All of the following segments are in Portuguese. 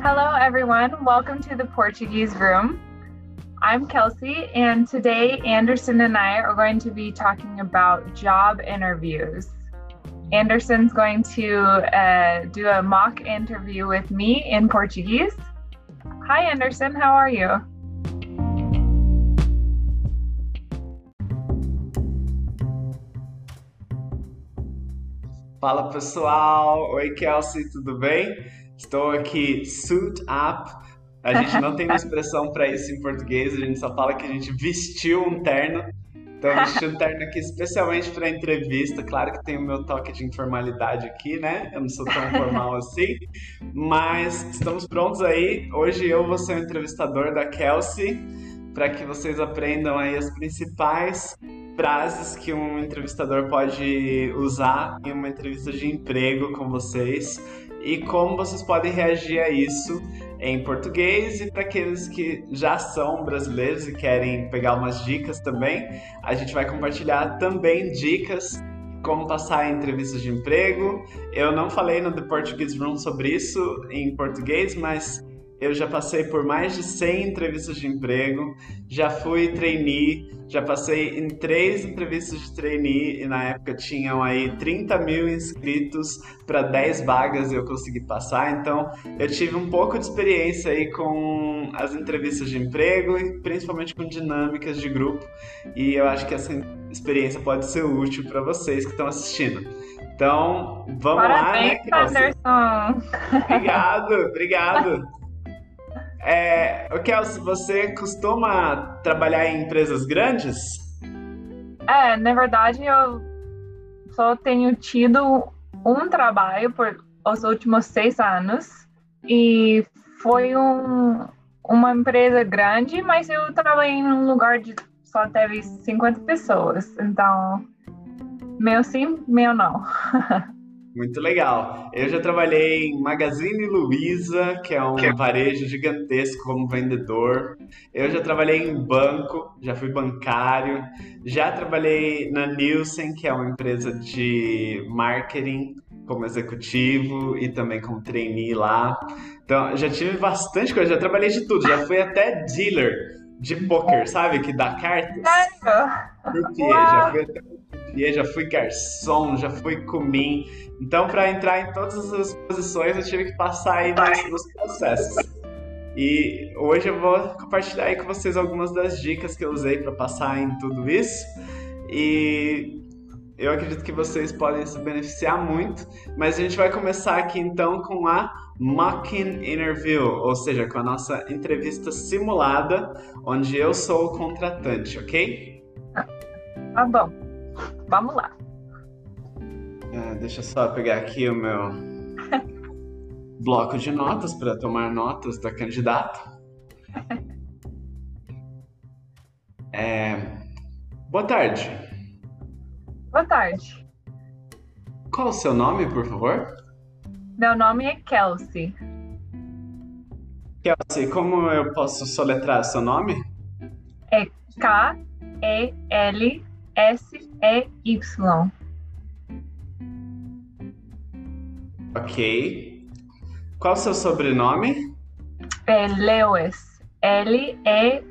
Hello, everyone. Welcome to the Portuguese Room. I'm Kelsey, and today Anderson and I are going to be talking about job interviews. Anderson's going to uh, do a mock interview with me in Portuguese. Hi, Anderson. How are you? Fala pessoal, oi Kelsey, tudo bem? Estou aqui suit up. A gente não tem uma expressão para isso em português, a gente só fala que a gente vestiu um terno. Então, vesti um terno aqui especialmente para entrevista. Claro que tem o meu toque de informalidade aqui, né? Eu não sou tão formal assim. Mas estamos prontos aí. Hoje eu vou ser o entrevistador da Kelsey para que vocês aprendam aí as principais frases que um entrevistador pode usar em uma entrevista de emprego com vocês e como vocês podem reagir a isso em português e para aqueles que já são brasileiros e querem pegar umas dicas também, a gente vai compartilhar também dicas como passar em entrevistas de emprego. Eu não falei no The Portuguese Room sobre isso em português, mas eu já passei por mais de 100 entrevistas de emprego, já fui trainee, já passei em três entrevistas de trainee e na época tinham aí 30 mil inscritos para 10 vagas e eu consegui passar. Então eu tive um pouco de experiência aí com as entrevistas de emprego e principalmente com dinâmicas de grupo e eu acho que essa experiência pode ser útil para vocês que estão assistindo. Então, vamos Parabéns, lá, né, Anderson? Obrigado, obrigado. É, Kelsey, você costuma trabalhar em empresas grandes? É, na verdade, eu só tenho tido um trabalho por os últimos seis anos e foi um, uma empresa grande, mas eu trabalhei em um lugar de só teve 50 pessoas, então meu sim, meu não. Muito legal. Eu já trabalhei em Magazine Luiza, que é um varejo gigantesco como vendedor. Eu já trabalhei em banco, já fui bancário. Já trabalhei na Nielsen, que é uma empresa de marketing como executivo e também como trainee lá. Então, já tive bastante coisa, já trabalhei de tudo, já fui até dealer de poker, sabe? Que dá cartas. Sério? Já fui até já fui garçom, já fui comim. Então, para entrar em todas as posições, eu tive que passar aí nos, nos, processos. E hoje eu vou compartilhar aí com vocês algumas das dicas que eu usei para passar em tudo isso. E eu acredito que vocês podem se beneficiar muito. Mas a gente vai começar aqui então com a Mocking Interview, ou seja, com a nossa entrevista simulada, onde eu sou o contratante, ok? Tá bom. Vamos lá. É, deixa eu só pegar aqui o meu bloco de notas para tomar notas da candidata. É... Boa tarde. Boa tarde. Qual o seu nome, por favor? Meu nome é Kelsey. Kelsey, como eu posso soletrar seu nome? É K-E-L S-E-Y. Ok. Qual o seu sobrenome? É Lewis. L-E-W-I-S.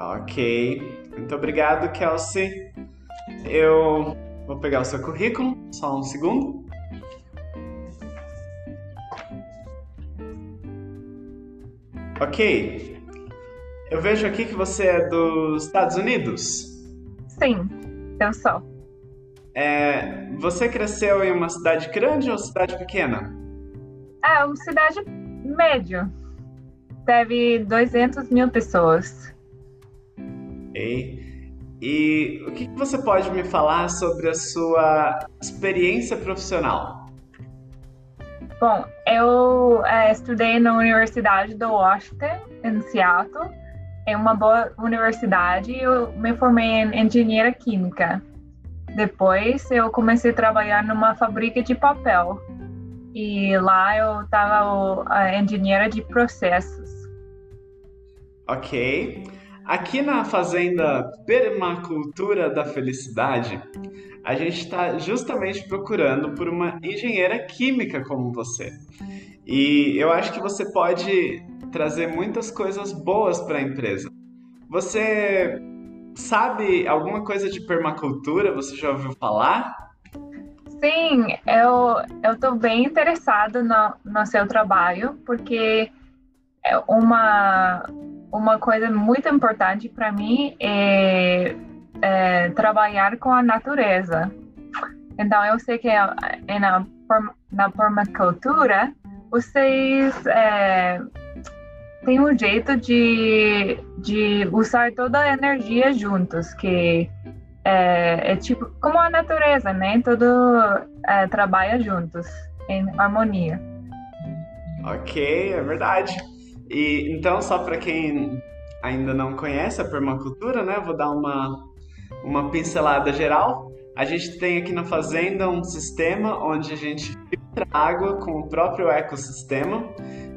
Ok. Muito obrigado, Kelsey. Eu vou pegar o seu currículo, só um segundo. Ok. Eu vejo aqui que você é dos Estados Unidos. Sim, eu sou. É, você cresceu em uma cidade grande ou cidade pequena? É, uma cidade média. Teve 200 mil pessoas. E, e o que você pode me falar sobre a sua experiência profissional? Bom, eu é, estudei na Universidade do Washington, em Seattle, em uma boa universidade eu me formei em engenharia química. Depois eu comecei a trabalhar numa fábrica de papel e lá eu estava engenheira de processos. Ok. Aqui na Fazenda Permacultura da Felicidade, a gente está justamente procurando por uma engenheira química como você. E eu acho que você pode trazer muitas coisas boas para a empresa. Você sabe alguma coisa de permacultura? Você já ouviu falar? Sim, eu estou bem interessado no, no seu trabalho porque é uma uma coisa muito importante para mim é, é, trabalhar com a natureza. Então eu sei que é, é na na permacultura vocês é, têm um jeito de, de usar toda a energia juntos, que é, é tipo como a natureza, né? Tudo é, trabalha juntos, em harmonia. Ok, é verdade. E então, só para quem ainda não conhece a permacultura, né? Vou dar uma, uma pincelada geral. A gente tem aqui na fazenda um sistema onde a gente filtra água com o próprio ecossistema.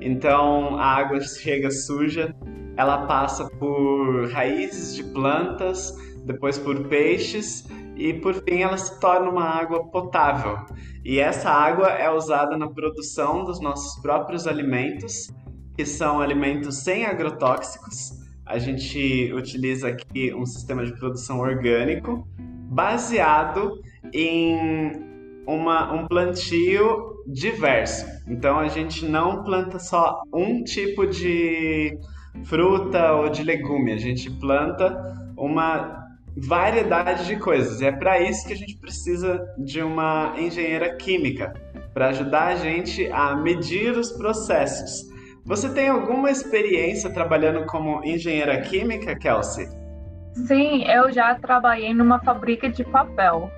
Então a água chega suja, ela passa por raízes de plantas, depois por peixes e por fim ela se torna uma água potável. E essa água é usada na produção dos nossos próprios alimentos, que são alimentos sem agrotóxicos. A gente utiliza aqui um sistema de produção orgânico baseado em uma, um plantio diverso. Então a gente não planta só um tipo de fruta ou de legume, a gente planta uma variedade de coisas. E é para isso que a gente precisa de uma engenheira química para ajudar a gente a medir os processos. Você tem alguma experiência trabalhando como engenheira química, Kelsey? Sim, eu já trabalhei numa fábrica de papel.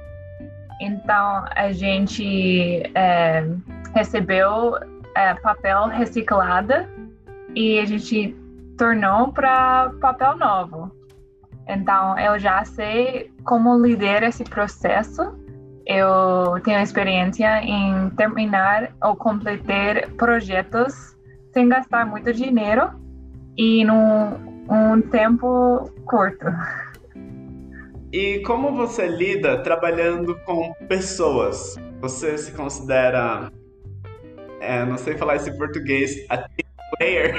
Então a gente é, recebeu é, papel reciclado e a gente tornou para papel novo. Então, eu já sei como lidar esse processo. Eu tenho experiência em terminar ou completar projetos sem gastar muito dinheiro e num um tempo curto. E como você lida trabalhando com pessoas? Você se considera, é, não sei falar esse português, a team player?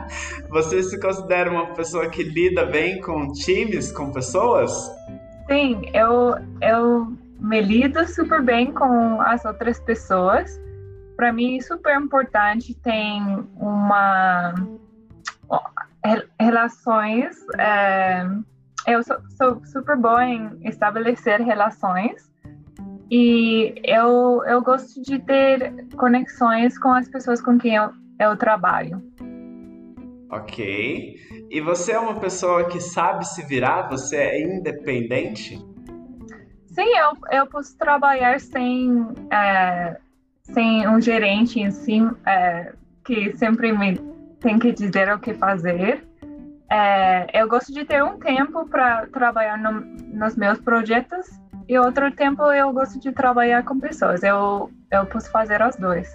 Você se considera uma pessoa que lida bem com times, com pessoas? Sim, eu, eu me lido super bem com as outras pessoas. Para mim, super importante tem uma relações. É, eu sou, sou, super boa em estabelecer relações e eu, eu gosto de ter conexões com as pessoas com quem eu, eu trabalho. Ok. E você é uma pessoa que sabe se virar? Você é independente? Sim, eu, eu posso trabalhar sem, é, sem um gerente em si é, que sempre me tem que dizer o que fazer. É, eu gosto de ter um tempo para trabalhar no, nos meus projetos e outro tempo eu gosto de trabalhar com pessoas. Eu, eu posso fazer os dois.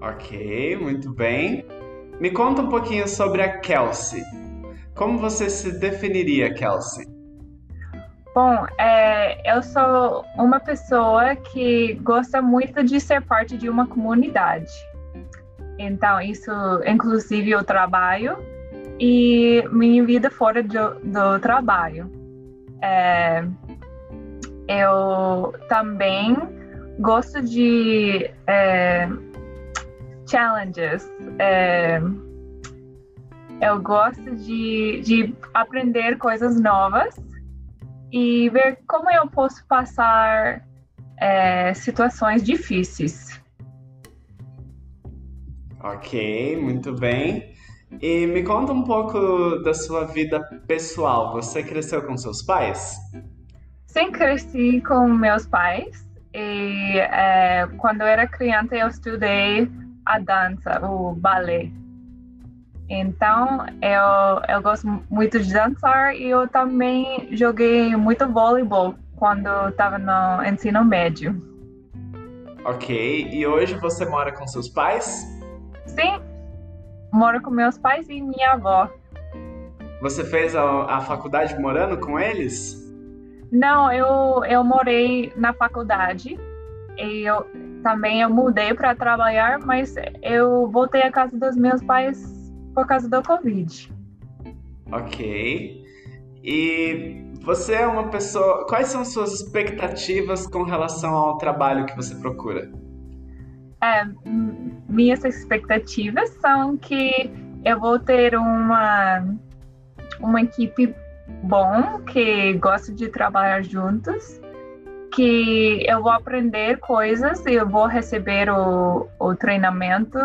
Ok, muito bem. Me conta um pouquinho sobre a Kelsey. Como você se definiria, Kelsey? Bom, é, eu sou uma pessoa que gosta muito de ser parte de uma comunidade. Então, isso, inclusive, o trabalho e minha vida fora do, do trabalho. É, eu também gosto de é, challenges. É, eu gosto de, de aprender coisas novas e ver como eu posso passar é, situações difíceis. Ok, muito bem. E me conta um pouco da sua vida pessoal. Você cresceu com seus pais? Sim, cresci com meus pais. E é, quando eu era criança, eu estudei a dança, o balé. Então, eu, eu gosto muito de dançar e eu também joguei muito voleibol quando estava no ensino médio. Ok, e hoje você mora com seus pais? Sim, moro com meus pais e minha avó. você fez a, a faculdade morando com eles? Não, eu, eu morei na faculdade e eu também eu mudei para trabalhar, mas eu voltei à casa dos meus pais por causa do Covid. Ok. E você é uma pessoa. Quais são suas expectativas com relação ao trabalho que você procura? É, minhas expectativas são que eu vou ter uma, uma equipe bom, que gosta de trabalhar juntos, que eu vou aprender coisas e eu vou receber o, o treinamento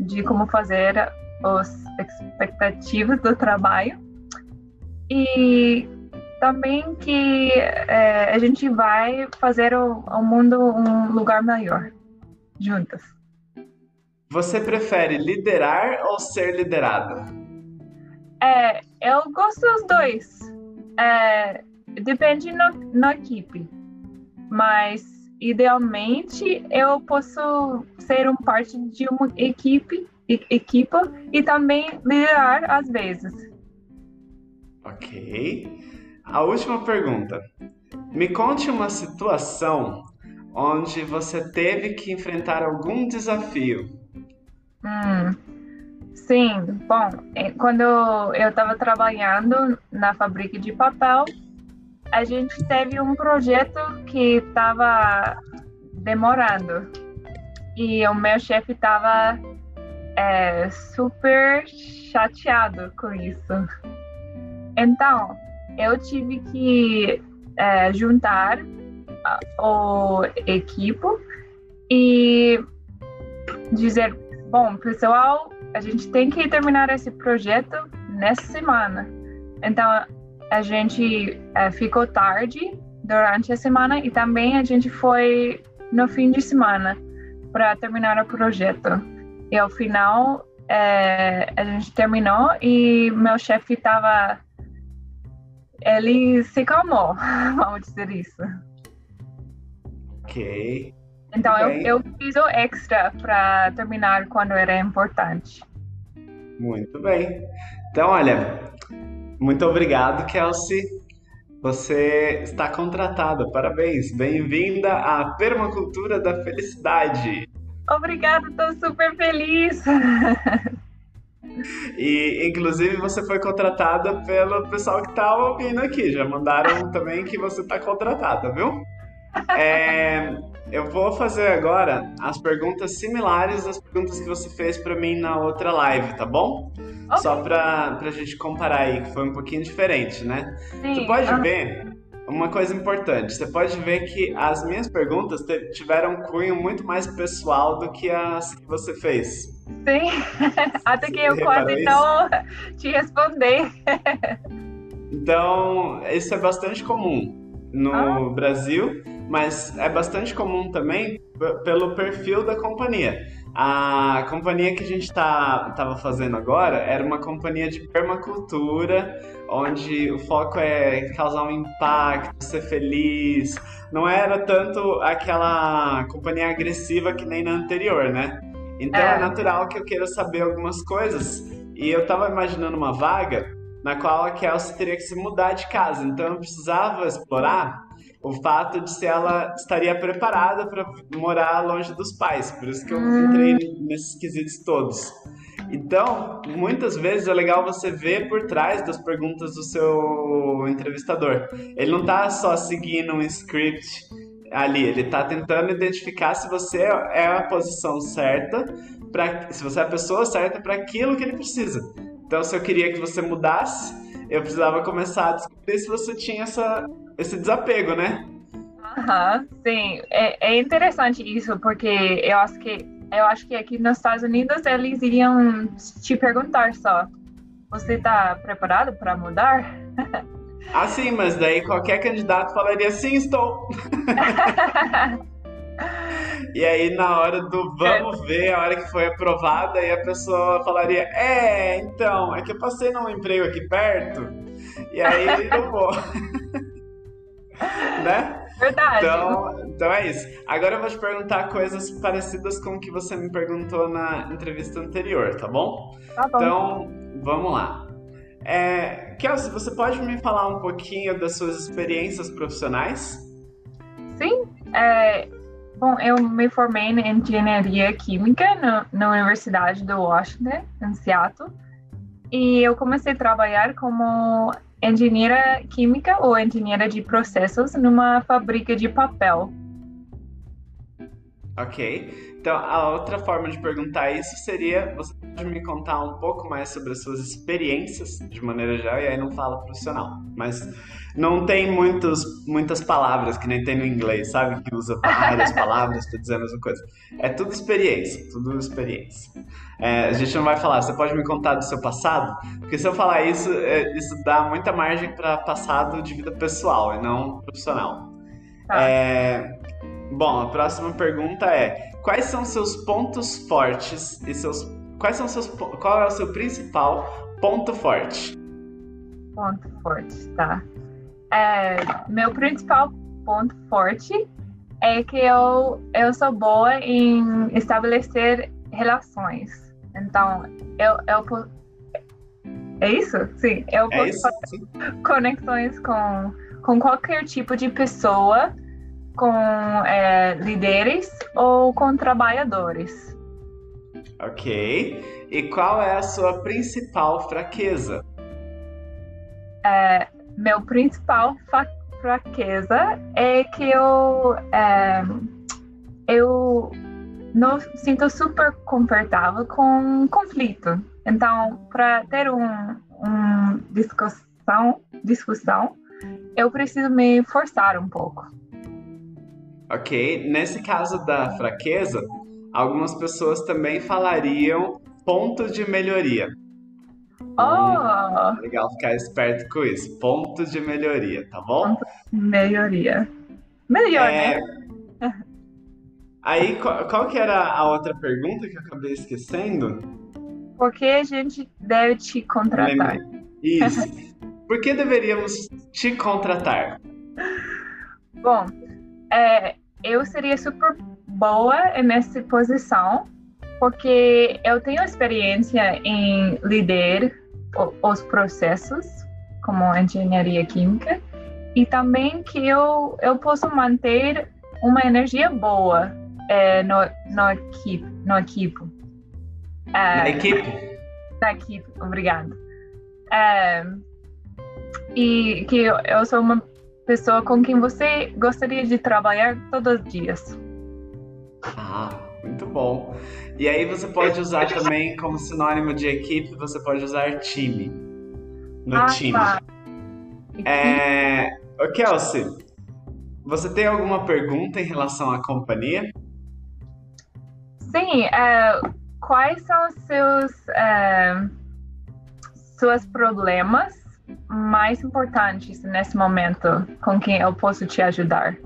de como fazer as expectativas do trabalho. E também que é, a gente vai fazer o, o mundo um lugar melhor juntas. Você prefere liderar ou ser liderada? É, eu gosto dos dois. É, depende no, na equipe. Mas, idealmente, eu posso ser um parte de uma equipe, equipa e também liderar às vezes. Ok. A última pergunta. Me conte uma situação onde você teve que enfrentar algum desafio. Hum, sim, bom, é, quando eu estava trabalhando na fábrica de papel, a gente teve um projeto que estava demorando e o meu chefe estava é, super chateado com isso. Então, eu tive que é, juntar o equipo e dizer, bom, pessoal, a gente tem que terminar esse projeto nessa semana. Então, a gente é, ficou tarde durante a semana e também a gente foi no fim de semana para terminar o projeto. E ao final, é, a gente terminou e meu chefe estava ele se calmou, vamos dizer isso. Ok. Então eu, eu fiz o extra para terminar quando era importante. Muito bem. Então, olha, muito obrigado, Kelsey. Você está contratada. Parabéns. Bem-vinda à Permacultura da Felicidade. Obrigada, estou super feliz. E, inclusive, você foi contratada pelo pessoal que tá ouvindo aqui. Já mandaram também que você tá contratada, viu? É, eu vou fazer agora as perguntas similares às perguntas que você fez para mim na outra live, tá bom? Okay. Só pra, pra gente comparar aí, que foi um pouquinho diferente, né? Sim. Você pode ver uma coisa importante. Você pode ver que as minhas perguntas tiveram um cunho muito mais pessoal do que as que você fez. Sim, até que eu quase não te responder. então, isso é bastante comum no ah. Brasil, mas é bastante comum também pelo perfil da companhia. A companhia que a gente estava tá, fazendo agora era uma companhia de permacultura, onde o foco é causar um impacto, ser feliz. Não era tanto aquela companhia agressiva que nem na anterior, né? Então é, é natural que eu queira saber algumas coisas. E eu estava imaginando uma vaga na qual a Kelsey teria que se mudar de casa. Então eu precisava explorar o fato de se ela estaria preparada para morar longe dos pais. Por isso que eu entrei nesses quesitos todos. Então, muitas vezes é legal você ver por trás das perguntas do seu entrevistador. Ele não está só seguindo um script ali, ele está tentando identificar se você é a posição certa, pra, se você é a pessoa certa para aquilo que ele precisa. Então, se eu queria que você mudasse, eu precisava começar a descobrir se você tinha essa, esse desapego, né? Aham, sim. É, é interessante isso, porque eu acho que eu acho que aqui nos Estados Unidos eles iriam te perguntar só: você está preparado para mudar? Ah, sim, mas daí qualquer candidato falaria sim, estou. e aí na hora do vamos ver, a hora que foi aprovada, aí a pessoa falaria: é, então, é que eu passei num emprego aqui perto, e aí ele não vou. né? Verdade. Então, então é isso. Agora eu vou te perguntar coisas parecidas com o que você me perguntou na entrevista anterior, tá bom? Tá bom. Então, vamos lá. É, Kelsey, você pode me falar um pouquinho das suas experiências profissionais? Sim. É, bom, eu me formei em engenharia química no, na Universidade do Washington, em Seattle. E eu comecei a trabalhar como engenheira química ou engenheira de processos numa fábrica de papel. Ok. Então, a outra forma de perguntar isso seria: você pode me contar um pouco mais sobre as suas experiências, de maneira geral, e aí não fala profissional. Mas não tem muitos, muitas palavras que nem tem no inglês, sabe? Que usa várias palavras para dizer a mesma coisa. É tudo experiência, tudo experiência. É, a gente não vai falar, você pode me contar do seu passado? Porque se eu falar isso, é, isso dá muita margem para passado de vida pessoal e não profissional. Tá. É, bom, a próxima pergunta é: quais são seus pontos fortes e seus quais são seus qual é o seu principal ponto forte? Ponto forte, tá. É, meu principal ponto forte é que eu eu sou boa em estabelecer relações. Então, eu, eu é isso? Sim, eu é posso fazer conexões com, com qualquer tipo de pessoa com é, líderes ou com trabalhadores. Ok. E qual é a sua principal fraqueza? É, meu principal fraqueza é que eu é, eu não sinto super confortável com conflito. Então, para ter um, um discussão, discussão, eu preciso me forçar um pouco. Ok, nesse caso da fraqueza, algumas pessoas também falariam ponto de melhoria. Oh! Hum, legal ficar esperto com isso. Ponto de melhoria, tá bom? Ponto de melhoria. Melhor, é... né? Aí, qual, qual, que era a outra pergunta que eu acabei esquecendo? Por que a gente deve te contratar? Isso. Por que deveríamos te contratar? Bom, é, eu seria super boa nessa posição, porque eu tenho experiência em liderar os processos, como engenharia química, e também que eu, eu posso manter uma energia boa é, no, no, equipe, no equipe. É, na equipe? Na equipe, obrigada. É, e que eu, eu sou uma pessoa com quem você gostaria de trabalhar todos os dias. Ah, muito bom. E aí você pode usar também como sinônimo de equipe, você pode usar time. No ah, time. Tá. É... Ô, Kelsey, você tem alguma pergunta em relação à companhia? Sim, é, quais são os seus é, seus problemas mais importantes nesse momento com quem eu posso te ajudar?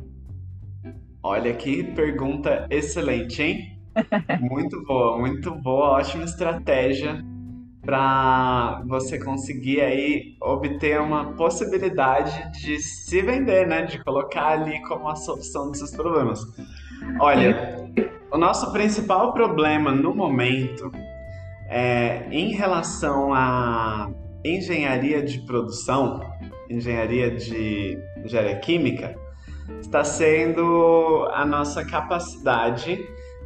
Olha que pergunta excelente, hein? muito boa, muito boa, ótima estratégia para você conseguir aí obter uma possibilidade de se vender, né? De colocar ali como a solução dos seus problemas. Olha, o nosso principal problema no momento é em relação a engenharia de produção, engenharia de engenharia química, está sendo a nossa capacidade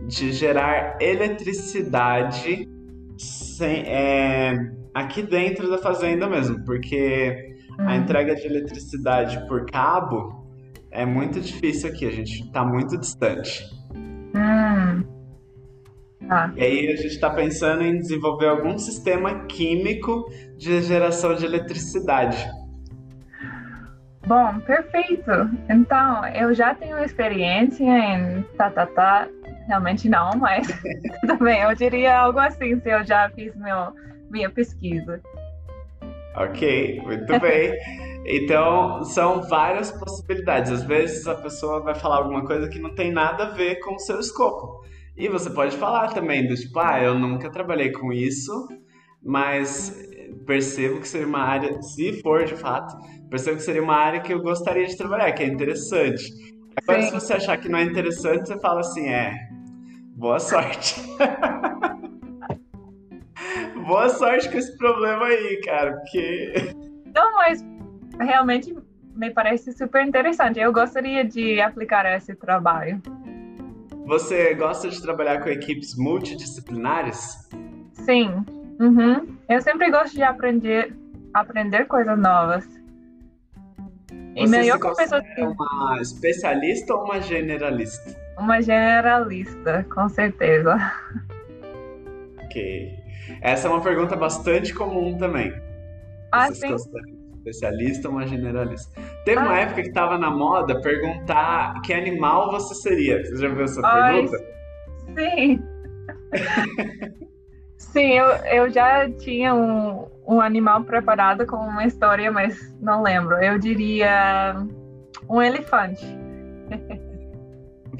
de gerar eletricidade sem, é, aqui dentro da fazenda mesmo, porque a entrega de eletricidade por cabo é muito difícil aqui, a gente está muito distante. Hum. Ah. E aí a gente está pensando em desenvolver algum sistema químico de geração de eletricidade. Bom, perfeito. Então, eu já tenho experiência em tá, tá, tá. Realmente não, mas também eu diria algo assim se eu já fiz meu, minha pesquisa. Ok, muito bem. Então, são várias possibilidades. Às vezes a pessoa vai falar alguma coisa que não tem nada a ver com o seu escopo. E você pode falar também do tipo, ah, eu nunca trabalhei com isso, mas percebo que seria uma área, se for de fato, percebo que seria uma área que eu gostaria de trabalhar, que é interessante. Agora, Sim. se você achar que não é interessante, você fala assim, é, boa sorte. boa sorte com esse problema aí, cara, porque. Não, mas realmente me parece super interessante. Eu gostaria de aplicar esse trabalho. Você gosta de trabalhar com equipes multidisciplinares? Sim. Uhum. Eu sempre gosto de aprender, aprender coisas novas. E Você melhor com pessoas que... uma especialista ou uma generalista? Uma generalista, com certeza. Ok. Essa é uma pergunta bastante comum também. Ah, Vocês sim? Especialista ou uma generalista? Teve uma época que estava na moda perguntar que animal você seria. Você já viu essa Ai, pergunta? Sim. sim, eu, eu já tinha um, um animal preparado com uma história, mas não lembro. Eu diria um elefante.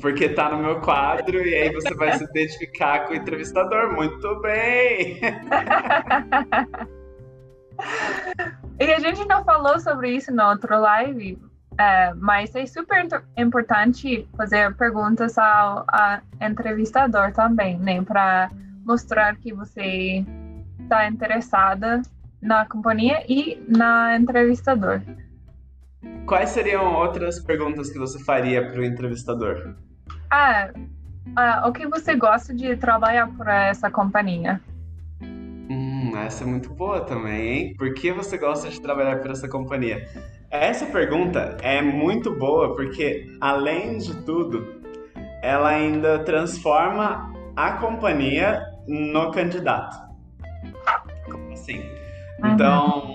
Porque tá no meu quadro e aí você vai se identificar com o entrevistador. Muito bem! E a gente não falou sobre isso no outro live, é, mas é super importante fazer perguntas ao, ao entrevistador também, né? Para mostrar que você está interessada na companhia e na entrevistador. Quais seriam outras perguntas que você faria para o entrevistador? Ah, ah, o que você gosta de trabalhar para essa companhia? Essa é muito boa também, hein? Por que você gosta de trabalhar para essa companhia? Essa pergunta é muito boa porque, além de tudo, ela ainda transforma a companhia no candidato. Como assim? Uhum. Então,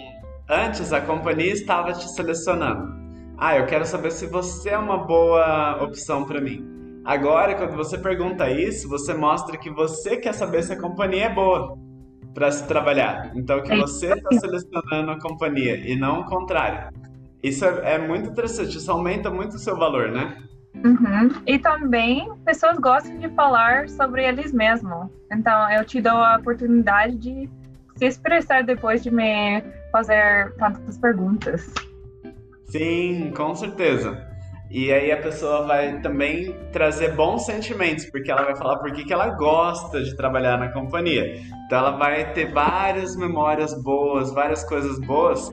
antes a companhia estava te selecionando. Ah, eu quero saber se você é uma boa opção para mim. Agora, quando você pergunta isso, você mostra que você quer saber se a companhia é boa para se trabalhar. Então, que é você está selecionando a companhia e não o contrário. Isso é, é, muito interessante, isso aumenta muito o seu valor, né? Uhum. E também pessoas gostam de falar sobre eles mesmos. Então, eu te dou a oportunidade de se expressar depois de me fazer tantas perguntas. Sim, com certeza. E aí a pessoa vai também trazer bons sentimentos, porque ela vai falar por que ela gosta de trabalhar na companhia. Então ela vai ter várias memórias boas, várias coisas boas,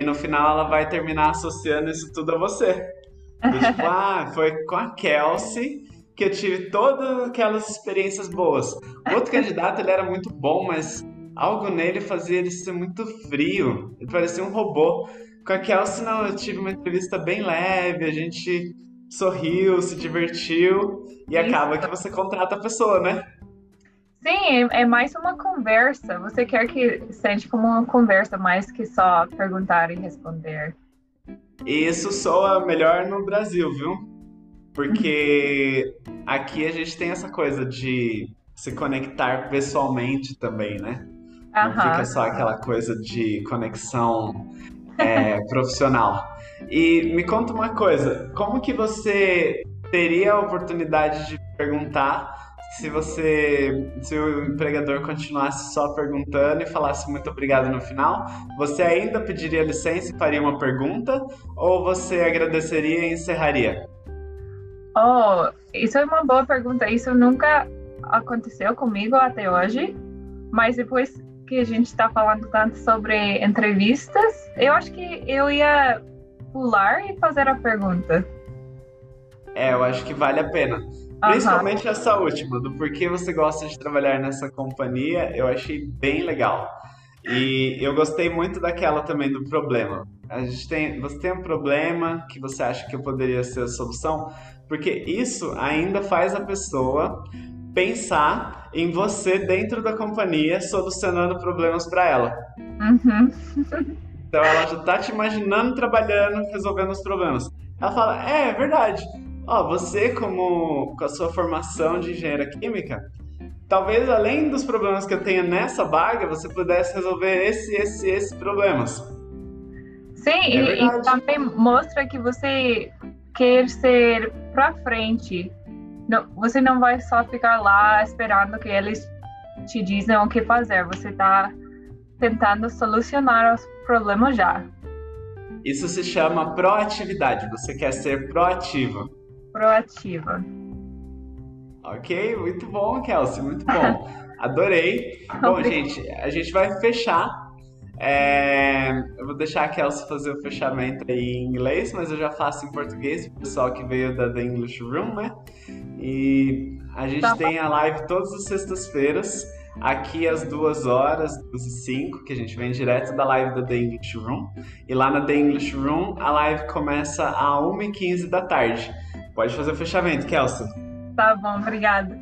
e no final ela vai terminar associando isso tudo a você. E, tipo, ah, foi com a Kelsey que eu tive todas aquelas experiências boas. O outro candidato ele era muito bom, mas algo nele fazia ele ser muito frio. Ele parecia um robô. Com a Kelsey, não, eu tive uma entrevista bem leve, a gente sorriu, se divertiu e Isso. acaba que você contrata a pessoa, né? Sim, é, é mais uma conversa. Você quer que sente como uma conversa mais que só perguntar e responder. Isso soa melhor no Brasil, viu? Porque aqui a gente tem essa coisa de se conectar pessoalmente também, né? Não fica só aquela coisa de conexão é, profissional. E me conta uma coisa, como que você teria a oportunidade de perguntar se você, se o empregador continuasse só perguntando e falasse muito obrigado no final, você ainda pediria licença e faria uma pergunta ou você agradeceria e encerraria? Oh, isso é uma boa pergunta. Isso nunca aconteceu comigo até hoje, mas depois que a gente está falando tanto sobre entrevistas, eu acho que eu ia pular e fazer a pergunta. É, eu acho que vale a pena. Principalmente uhum. essa última, do porquê você gosta de trabalhar nessa companhia, eu achei bem legal. E eu gostei muito daquela também do problema. A gente tem, você tem um problema que você acha que poderia ser a solução, porque isso ainda faz a pessoa pensar em você dentro da companhia solucionando problemas para ela. Uhum. então ela já tá te imaginando trabalhando, resolvendo os problemas. Ela fala: É, é verdade. Ó, você, como com a sua formação de engenheira química, talvez além dos problemas que eu tenho nessa vaga, você pudesse resolver esse, esse, esse problemas. Sim, é e, e também mostra que você quer ser para frente não, você não vai só ficar lá esperando que eles te dizem o que fazer. Você está tentando solucionar os problemas já. Isso se chama proatividade. Você quer ser proativa. Proativa. Ok, muito bom, Kelsey, muito bom. Adorei. Bom, gente, a gente vai fechar. É, eu vou deixar a Kelsey fazer o fechamento aí em inglês, mas eu já faço em português, o pessoal que veio da The English Room, né? E a gente tá. tem a live todas as sextas-feiras, aqui às duas horas, duas e cinco, que a gente vem direto da live da The English Room. E lá na The English Room, a live começa às 1h15 da tarde. Pode fazer o fechamento, Kelsey. Tá bom, obrigada.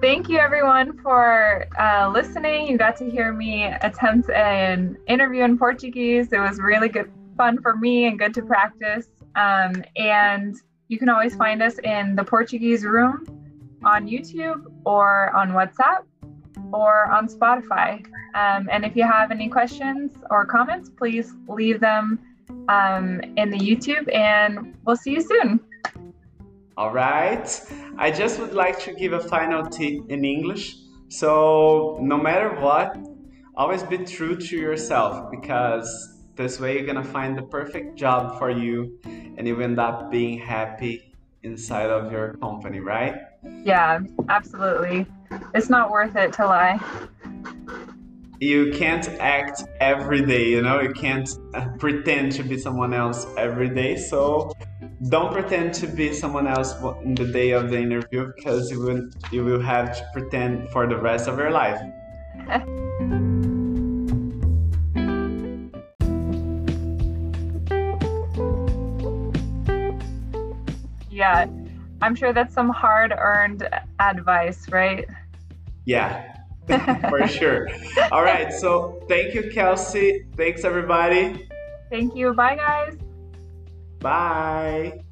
Thank you everyone for uh, listening. You got to hear me attempt an interview in Portuguese. It was really good fun for me and good to practice. Um, and you can always find us in the Portuguese room on YouTube or on WhatsApp or on Spotify. Um, and if you have any questions or comments, please leave them um, in the YouTube and we'll see you soon. All right. I just would like to give a final tip in English. So, no matter what, always be true to yourself because this way you're gonna find the perfect job for you and you end up being happy inside of your company, right? Yeah, absolutely. It's not worth it to lie. You can't act every day, you know, you can't uh, pretend to be someone else every day. So, don't pretend to be someone else in the day of the interview because you will you will have to pretend for the rest of your life. yeah, I'm sure that's some hard-earned advice, right? Yeah, for sure. All right, so thank you, Kelsey. Thanks, everybody. Thank you. Bye, guys. Bye.